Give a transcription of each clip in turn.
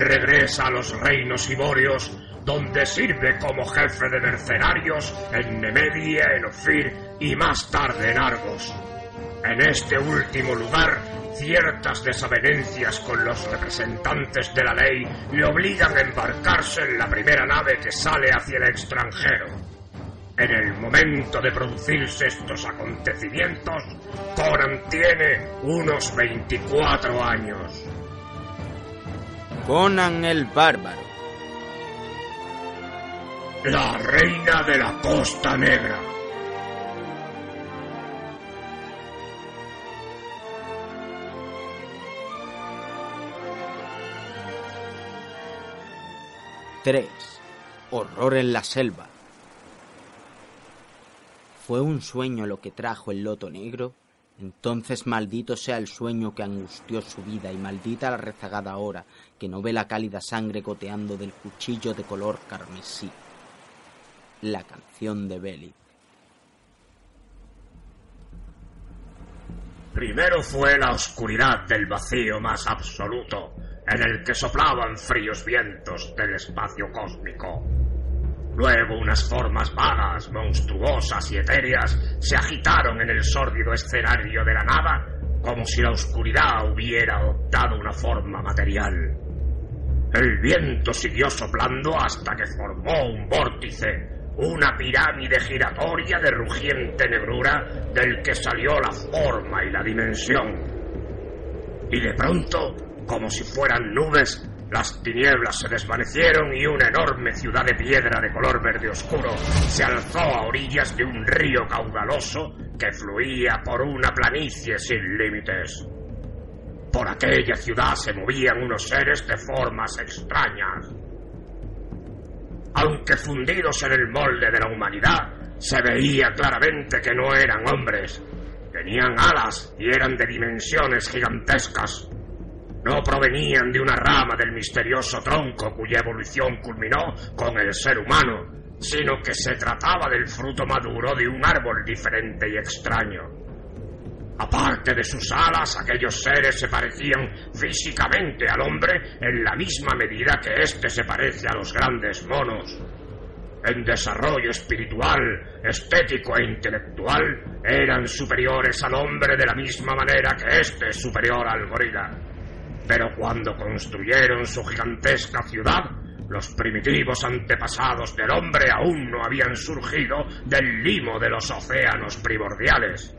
regresa a los reinos iborios, donde sirve como jefe de mercenarios en Nemedia, en Ofir y más tarde en Argos. En este último lugar, ciertas desavenencias con los representantes de la ley le obligan a embarcarse en la primera nave que sale hacia el extranjero. En el momento de producirse estos acontecimientos, Conan tiene unos 24 años. Conan el Bárbaro. La reina de la Costa Negra. Tres. Horror en la selva. ¿Fue un sueño lo que trajo el loto negro? Entonces maldito sea el sueño que angustió su vida y maldita la rezagada hora que no ve la cálida sangre goteando del cuchillo de color carmesí. La canción de Belly. Primero fue la oscuridad del vacío más absoluto, en el que soplaban fríos vientos del espacio cósmico. Luego unas formas vagas, monstruosas y etéreas se agitaron en el sórdido escenario de la nada, como si la oscuridad hubiera adoptado una forma material. El viento siguió soplando hasta que formó un vórtice, una pirámide giratoria de rugiente negrura del que salió la forma y la dimensión. Y de pronto, como si fueran nubes, las tinieblas se desvanecieron y una enorme ciudad de piedra de color verde oscuro se alzó a orillas de un río caudaloso que fluía por una planicie sin límites. Por aquella ciudad se movían unos seres de formas extrañas. Aunque fundidos en el molde de la humanidad, se veía claramente que no eran hombres. Tenían alas y eran de dimensiones gigantescas no provenían de una rama del misterioso tronco cuya evolución culminó con el ser humano, sino que se trataba del fruto maduro de un árbol diferente y extraño. Aparte de sus alas, aquellos seres se parecían físicamente al hombre en la misma medida que éste se parece a los grandes monos. En desarrollo espiritual, estético e intelectual, eran superiores al hombre de la misma manera que éste es superior al gorila. Pero cuando construyeron su gigantesca ciudad, los primitivos antepasados del hombre aún no habían surgido del limo de los océanos primordiales.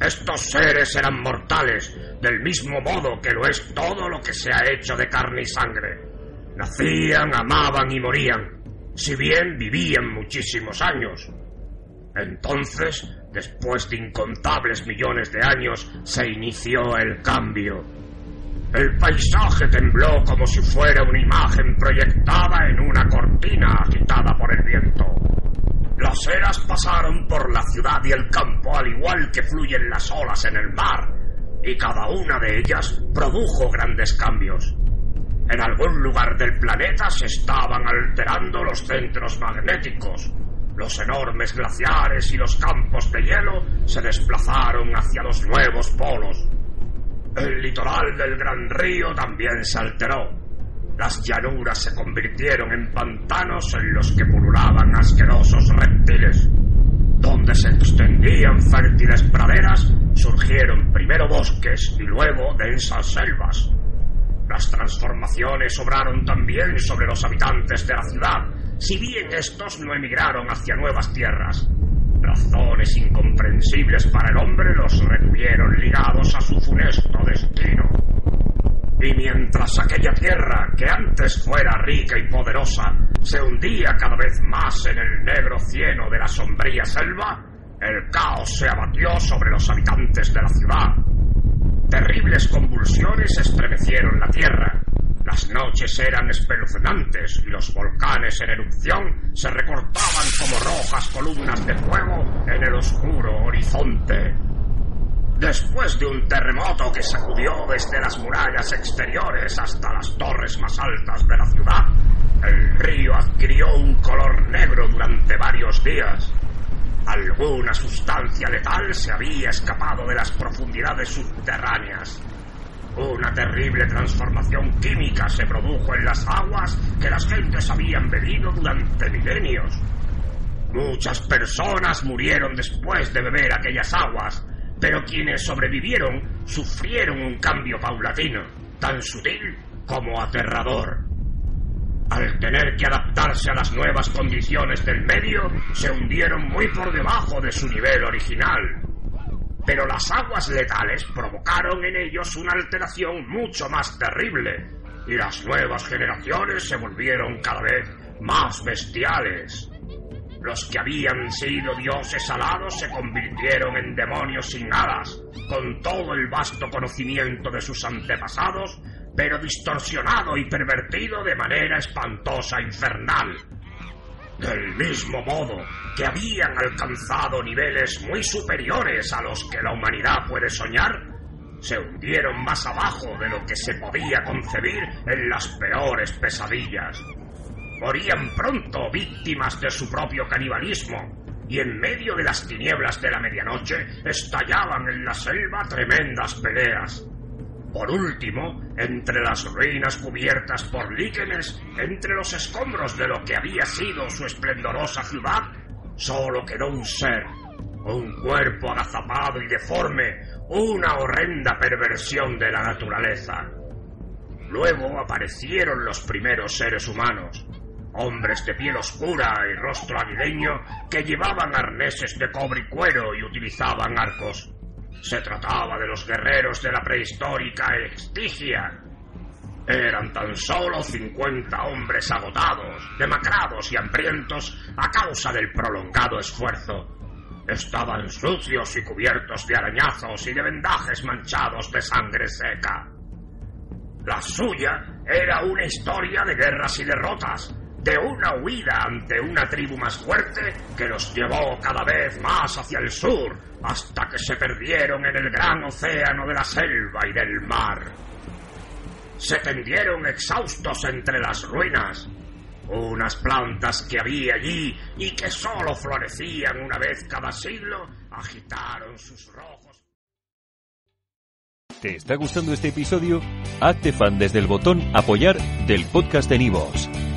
Estos seres eran mortales, del mismo modo que lo es todo lo que se ha hecho de carne y sangre. Nacían, amaban y morían, si bien vivían muchísimos años. Entonces, después de incontables millones de años, se inició el cambio. El paisaje tembló como si fuera una imagen proyectada en una cortina agitada por el viento. Las eras pasaron por la ciudad y el campo al igual que fluyen las olas en el mar, y cada una de ellas produjo grandes cambios. En algún lugar del planeta se estaban alterando los centros magnéticos, los enormes glaciares y los campos de hielo se desplazaron hacia los nuevos polos. El litoral del gran río también se alteró. Las llanuras se convirtieron en pantanos en los que pululaban asquerosos reptiles. Donde se extendían fértiles praderas, surgieron primero bosques y luego densas selvas. Las transformaciones obraron también sobre los habitantes de la ciudad, si bien estos no emigraron hacia nuevas tierras. Razones incomprensibles para el hombre los retuvieron ligados a su funesto destino. Y mientras aquella tierra, que antes fuera rica y poderosa, se hundía cada vez más en el negro cieno de la sombría selva, el caos se abatió sobre los habitantes de la ciudad. Terribles convulsiones estremecieron la tierra, las noches eran espeluznantes y los volcanes en erupción se recortaban como rojas columnas de fuego en el oscuro horizonte. Después de un terremoto que sacudió desde las murallas exteriores hasta las torres más altas de la ciudad, el río adquirió un color negro durante varios días. Alguna sustancia letal se había escapado de las profundidades subterráneas Una terrible transformación química se produjo en las aguas que las gentes habían bebido durante milenios. Muchas personas murieron después de beber aquellas aguas, pero quienes sobrevivieron sufrieron un cambio paulatino, tan sutil como aterrador. Al tener que adaptarse a las nuevas condiciones del medio, se hundieron muy por debajo de su nivel original. Pero las aguas letales provocaron en ellos una alteración mucho más terrible, y las nuevas generaciones se volvieron cada vez más bestiales. Los que habían sido dioses alados se convirtieron en demonios sin alas, con todo el vasto conocimiento de sus antepasados pero distorsionado y pervertido de manera espantosa e infernal. Del mismo modo que habían alcanzado niveles muy superiores a los que la humanidad puede soñar, se hundieron más abajo de lo que se podía concebir en las peores pesadillas. Morían pronto víctimas de su propio canibalismo, y en medio de las tinieblas de la medianoche estallaban en la selva tremendas peleas. Por último, entre las ruinas cubiertas por líquenes, entre los escombros de lo que había sido su esplendorosa ciudad, solo quedó un ser, un cuerpo agazapado y deforme, una horrenda perversión de la naturaleza. Luego aparecieron los primeros seres humanos, hombres de piel oscura y rostro aguileño que llevaban arneses de cobre y cuero y utilizaban arcos. Se trataba de los guerreros de la prehistórica Estigia. Eran tan solo 50 hombres agotados, demacrados y hambrientos a causa del prolongado esfuerzo. Estaban sucios y cubiertos de arañazos y de vendajes manchados de sangre seca. La suya era una historia de guerras y derrotas, de una huida ante una tribu más fuerte que los llevó cada vez más hacia el sur, hasta que se perdieron en el gran océano de la selva y del mar. Se tendieron exhaustos entre las ruinas. Unas plantas que había allí y que sólo florecían una vez cada siglo agitaron sus rojos. ¿Te está gustando este episodio? Hazte fan desde el botón apoyar del podcast de Nivos.